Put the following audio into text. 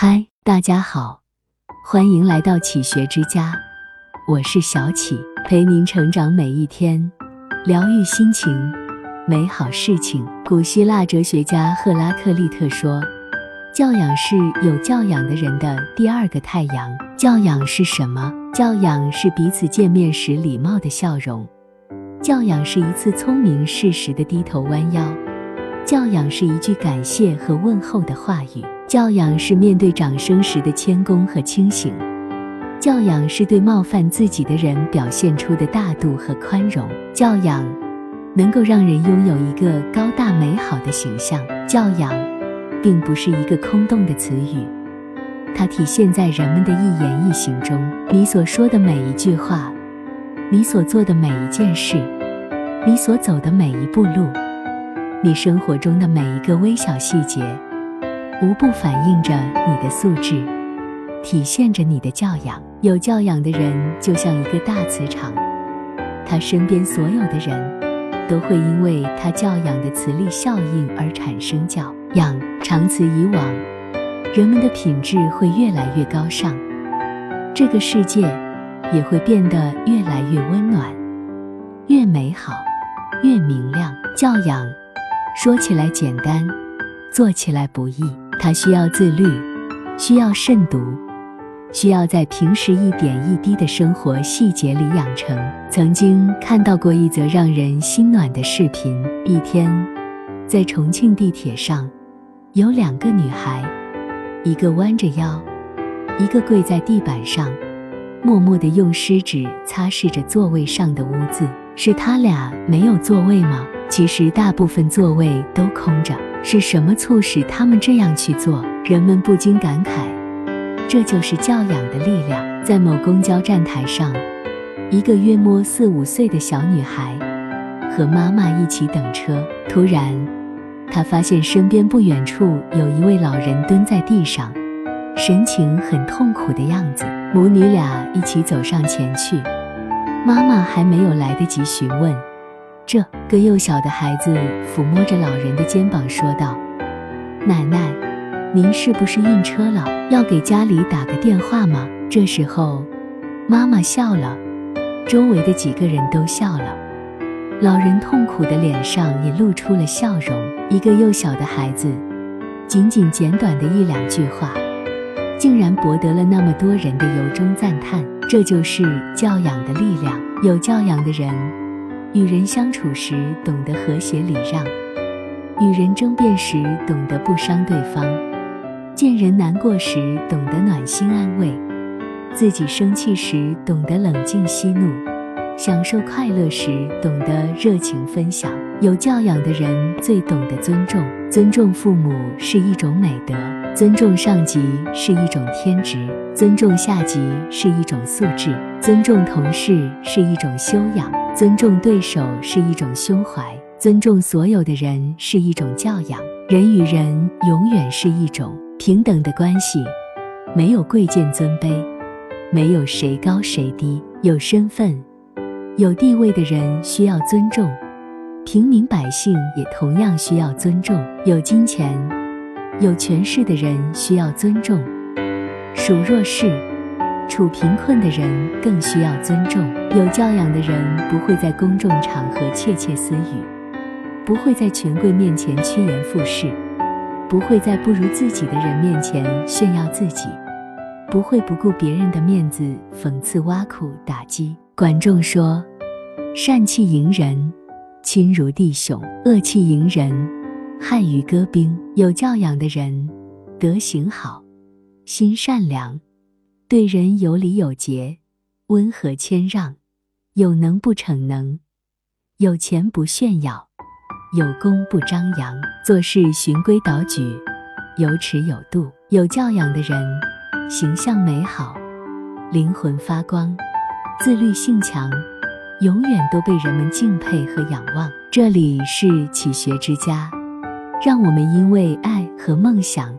嗨，大家好，欢迎来到启学之家，我是小启，陪您成长每一天，疗愈心情，美好事情。古希腊哲学家赫拉克利特说：“教养是有教养的人的第二个太阳。”教养是什么？教养是彼此见面时礼貌的笑容，教养是一次聪明适时的低头弯腰，教养是一句感谢和问候的话语。教养是面对掌声时的谦恭和清醒，教养是对冒犯自己的人表现出的大度和宽容。教养能够让人拥有一个高大美好的形象。教养并不是一个空洞的词语，它体现在人们的一言一行中。你所说的每一句话，你所做的每一件事，你所走的每一步路，你生活中的每一个微小细节。无不反映着你的素质，体现着你的教养。有教养的人就像一个大磁场，他身边所有的人都会因为他教养的磁力效应而产生教养。长此以往，人们的品质会越来越高尚，这个世界也会变得越来越温暖、越美好、越明亮。教养说起来简单，做起来不易。它需要自律，需要慎独，需要在平时一点一滴的生活细节里养成。曾经看到过一则让人心暖的视频：一天，在重庆地铁上，有两个女孩，一个弯着腰，一个跪在地板上，默默地用湿纸擦拭着座位上的污渍。是他俩没有座位吗？其实大部分座位都空着。是什么促使他们这样去做？人们不禁感慨，这就是教养的力量。在某公交站台上，一个约摸四五岁的小女孩和妈妈一起等车。突然，她发现身边不远处有一位老人蹲在地上，神情很痛苦的样子。母女俩一起走上前去，妈妈还没有来得及询问。这个幼小的孩子抚摸着老人的肩膀，说道：“奶奶，您是不是晕车了？要给家里打个电话吗？”这时候，妈妈笑了，周围的几个人都笑了，老人痛苦的脸上也露出了笑容。一个幼小的孩子，仅仅简短的一两句话，竟然博得了那么多人的由衷赞叹。这就是教养的力量。有教养的人。与人相处时懂得和谐礼让，与人争辩时懂得不伤对方，见人难过时懂得暖心安慰，自己生气时懂得冷静息怒，享受快乐时懂得热情分享。有教养的人最懂得尊重，尊重父母是一种美德，尊重上级是一种天职，尊重下级是一种素质，尊重同事是一种修养。尊重对手是一种胸怀，尊重所有的人是一种教养。人与人永远是一种平等的关系，没有贵贱尊卑，没有谁高谁低。有身份、有地位的人需要尊重，平民百姓也同样需要尊重。有金钱、有权势的人需要尊重，属弱势。处贫困的人更需要尊重。有教养的人不会在公众场合窃窃私语，不会在权贵面前趋炎附势，不会在不如自己的人面前炫耀自己，不会不顾别人的面子讽刺挖苦打击。管仲说：“善气迎人，亲如弟兄；恶气迎人，害于戈兵。”有教养的人，德行好，心善良。对人有礼有节，温和谦让，有能不逞能，有钱不炫耀，有功不张扬，做事循规蹈矩，有尺有度。有教养的人，形象美好，灵魂发光，自律性强，永远都被人们敬佩和仰望。这里是启学之家，让我们因为爱和梦想。